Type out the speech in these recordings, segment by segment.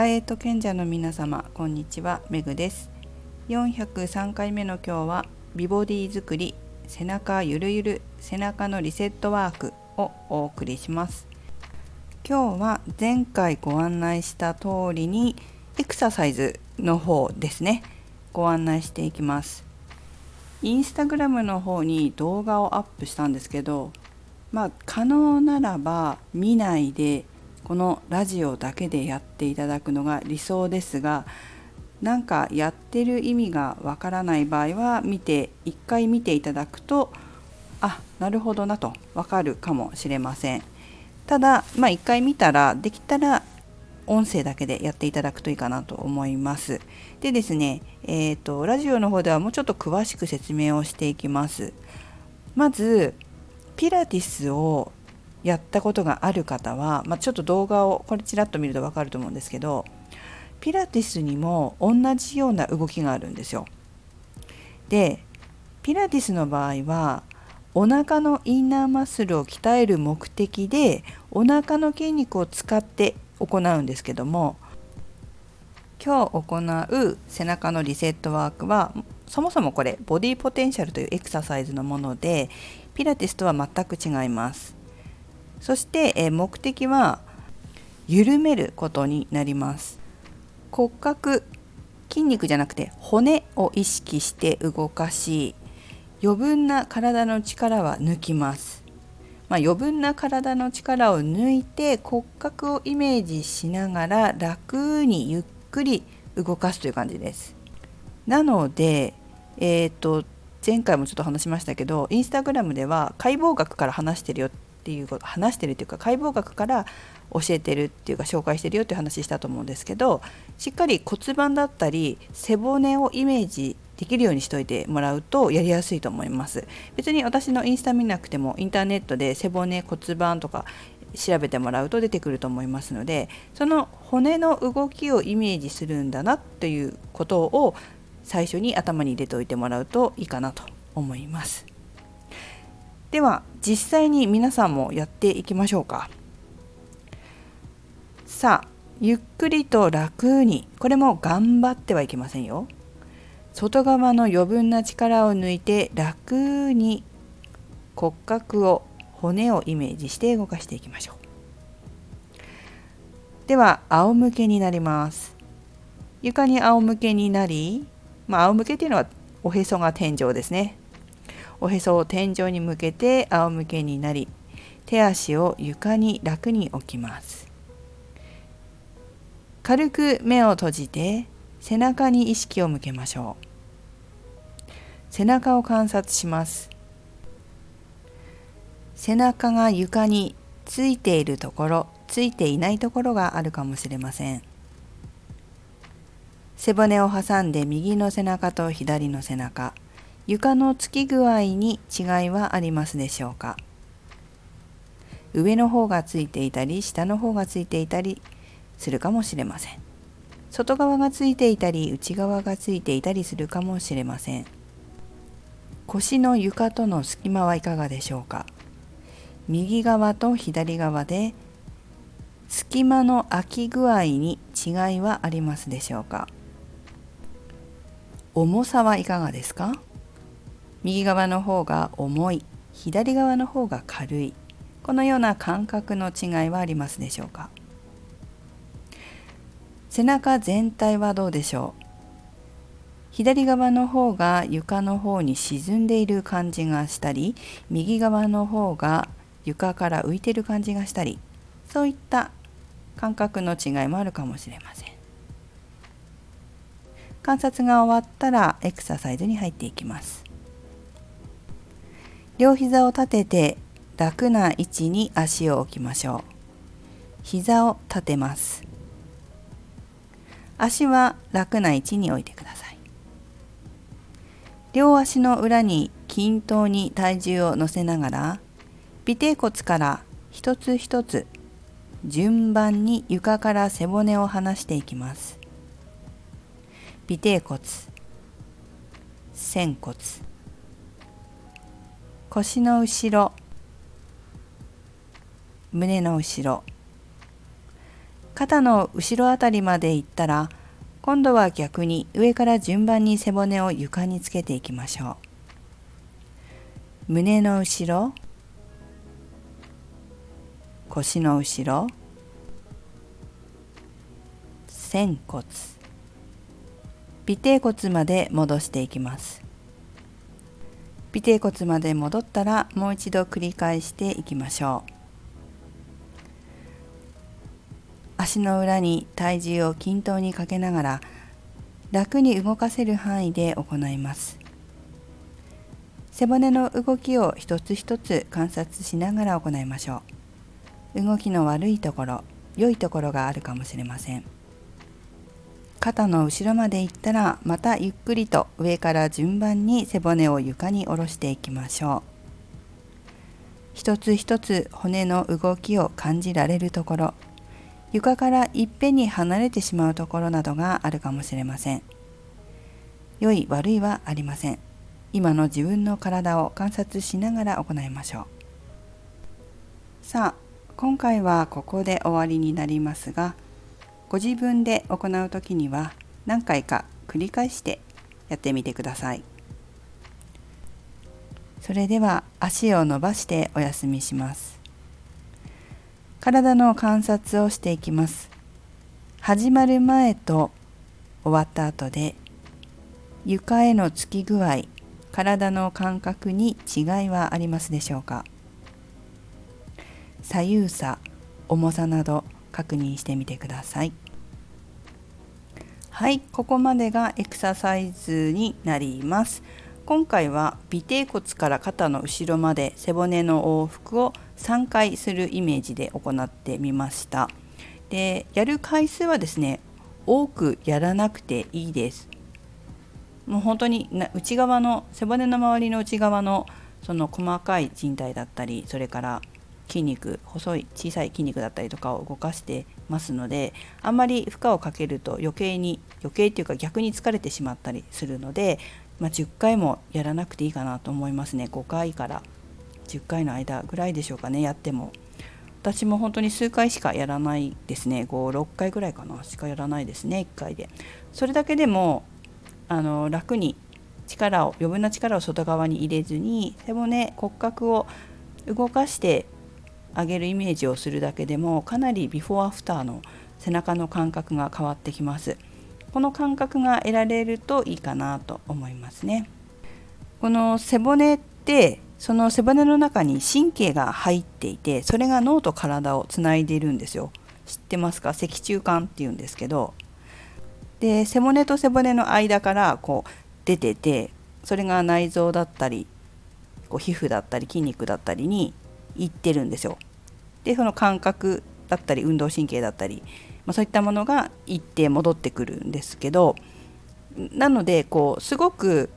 ダイエット賢者の皆様こんにちは。めぐです。403回目の今日は美ボディ作り背中ゆるゆる背中のリセットワークをお送りします。今日は前回ご案内した通りにエクササイズの方ですね。ご案内していきます。インスタグラムの方に動画をアップしたんですけどまあ可能ならば見ないでこのラジオだけでやっていただくのが理想ですがなんかやってる意味がわからない場合は見て一回見ていただくとあなるほどなとわかるかもしれません。ただまあ一回見たらできたら音声だけでやっていただくといいかなと思います。でですねえっ、ー、とラジオの方ではもうちょっと詳しく説明をしていきます。まずピラティスをやったことがある方は、まあ、ちょっと動画をこれちらっと見ると分かると思うんですけどピラティスにも同じような動きがあるんですよ。でピラティスの場合はお腹のインナーマッスルを鍛える目的でお腹の筋肉を使って行うんですけども今日行う背中のリセットワークはそもそもこれボディポテンシャルというエクササイズのものでピラティスとは全く違います。そして、目的は緩めることになります。骨格筋肉じゃなくて骨を意識して動かし余分な体の力は抜きます、まあ、余分な体の力を抜いて骨格をイメージしながら楽にゆっくり動かすという感じです。なのでえ、ー、と前回もちょっと話しましたけどインスタグラムでは解剖学から話してるよっていうこと話してるっていうか解剖学から教えてるっていうか紹介してるよっていう話したと思うんですけどしっかり骨盤だったり背骨をイメージできるようにしといてもらうとやりやすいと思います別に私のインスタ見なくてもインターネットで背骨骨盤とか調べてもらうと出てくると思いますのでその骨の動きをイメージするんだなということを最初に頭に入れておいてもらうといいかなと思います。では実際に皆さんもやっていきましょうか。さあゆっくりと楽に。これも頑張ってはいけませんよ。外側の余分な力を抜いて楽に。骨格を骨をイメージして動かしていきましょう。では仰向けになります。床に仰向けになり、まあ、仰向けっていうのはおへそが天井ですね。おへそを天井に向けて仰向けになり手足を床に楽に置きます。軽く目を閉じて背中に意識を向けましょう。背中を観察します。背中が床についているところついていないところがあるかもしれません。背骨を挟んで右の背中と左の背中。床のつき具合に違いはありますでしょうか？上の方がついていたり下の方がついていたりするかもしれません。外側がついていたり内側がついていたりするかもしれません。腰の床との隙間はいかがでしょうか？右側と左側で隙間の空き具合に違いはありますでしょうか？重さはいかがですか？右側の方が重い左側の方が軽い。このような感覚の違いはありますでしょうか？背中全体はどうでしょう？左側の方が床の方に沈んでいる感じがしたり右側の方が床から浮いてる感じがしたりそういった感覚の違いもあるかもしれません。観察が終わったらエクササイズに入っていきます。両膝を立てて楽な位置に足を置きましょう。膝を立てます。足は楽な位置に置いてください。両足の裏に均等に体重を乗せながら尾てい骨から一つ一つ順番に床から背骨を離していきます。尾てい骨仙骨。腰の後ろ。胸の後ろ。肩の後ろあたりまでいったら今度は逆に上から順番に背骨を床につけていきましょう。胸の後ろ。腰の後ろ。仙骨。尾てい骨まで戻していきます。尾てい骨まで戻ったらもう一度繰り返していきましょう。足の裏に体重を均等にかけながら楽に動かせる範囲で行います。背骨の動きを一つ一つ観察しながら行いましょう。動きの悪いところ良いところがあるかもしれません。肩の後ろまで行ったらまたゆっくりと上から順番に背骨を床に下ろしていきましょう。一つ一つ骨の動きを感じられるところ床からいっぺんに離れてしまうところなどがあるかもしれません。良い悪いはありません。今の自分の体を観察しながら行いましょう。さあ今回はここで終わりになりますがご自分で行う時には何回か繰り返してやってみてください。それでは足を伸ばしてお休みします。体の観察をしていきます。始まる前と終わった後で床へのつき具合体の感覚に違いはありますでしょうか。左右差重さなど確認してみてください。はいここまでがエクササイズになります。今回は尾てい骨から肩の後ろまで背骨の往復を3回するイメージで行ってみました。でやる回数はですね多くやらなくていいです。もう本当に内側の背骨の周りの内側のその細かい靭帯だったりそれから筋肉細い小さい筋肉だったりとかを動かしてますのであんまり負荷をかけると余計に余計っていうか逆に疲れてしまったりするので、まあ、10回もやらなくていいかなと思いますね。5回から10回の間ぐらいでしょうかね。やっても。私も本当に数回しかやらないですね。56回ぐらいかな。しかやらないですね。1回で。それだけでもあの楽に力を余分な力を外側に入れずに背骨骨格を動かしてあげるイメージをするだけでもかなりビフォーアフターの背中の感覚が変わってきます。この感覚が得られるといいかなと思いますね。この背骨ってその背骨の中に神経が入っていてそれが脳と体をつないでいるんですよ。知ってますか？脊柱管っていうんですけど。で背骨と背骨の間からこう出ててそれが内臓だったりこう皮膚だったり筋肉だったりに行ってるんですよ。でその感覚だったり運動神経だったり、まあ、そういったものが行って戻ってくるんですけどなのでこうすごく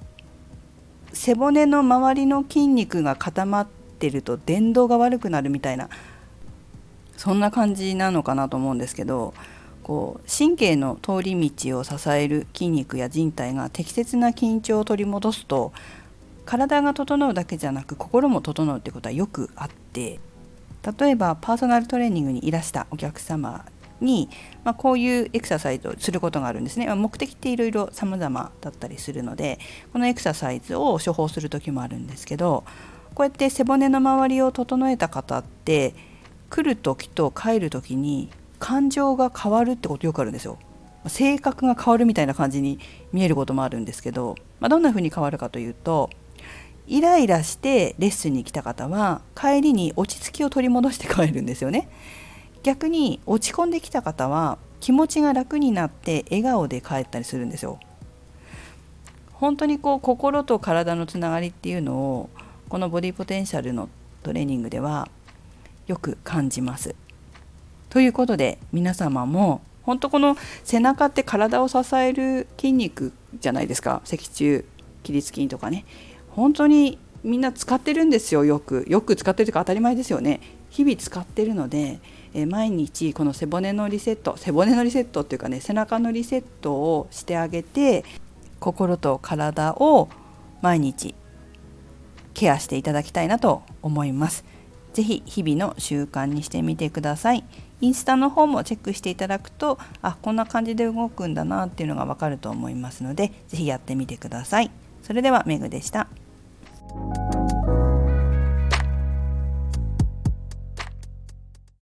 背骨の周りの筋肉が固まってると電動が悪くなるみたいなそんな感じなのかなと思うんですけどこう神経の通り道を支える筋肉や人体が適切な緊張を取り戻すと体が整うだけじゃなく心も整うってことはよくあって例えばパーソナルトレーニングにいらしたお客様に、まあ、こういうエクササイズをすることがあるんですね。ま目的っていろいろ様々だったりするのでこのエクササイズを処方する時もあるんですけどこうやって背骨の周りを整えた方って来る時と帰る時に感情が変わるってことよくあるんですよ。性格が変わるみたいな感じに見えることもあるんですけど、まあ、どんな風に変わるかというとイライラしてレッスンに来た方は帰りに落ち着きを取り戻して帰るんですよね。逆に落ち込んできた方は気持ちが楽になって笑顔で帰ったりするんですよ。本当にこう心と体のつながりっていうのをこのボディポテンシャルのトレーニングではよく感じます。ということで皆様も本当この背中って体を支える筋肉じゃないですか脊柱起立筋とかね本当にみんな使ってるんですよよく。よく使ってるというか当たり前ですよね。日々使ってるので、え毎日この背骨のリセット背骨のリセットっていうかね背中のリセットをしてあげて心と体を毎日ケアしていただきたいなと思います。ぜひ日々の習慣にしてみてください。インスタの方もチェックしていただくとあこんな感じで動くんだなっていうのがわかると思いますのでぜひやってみてください。それではメグでした。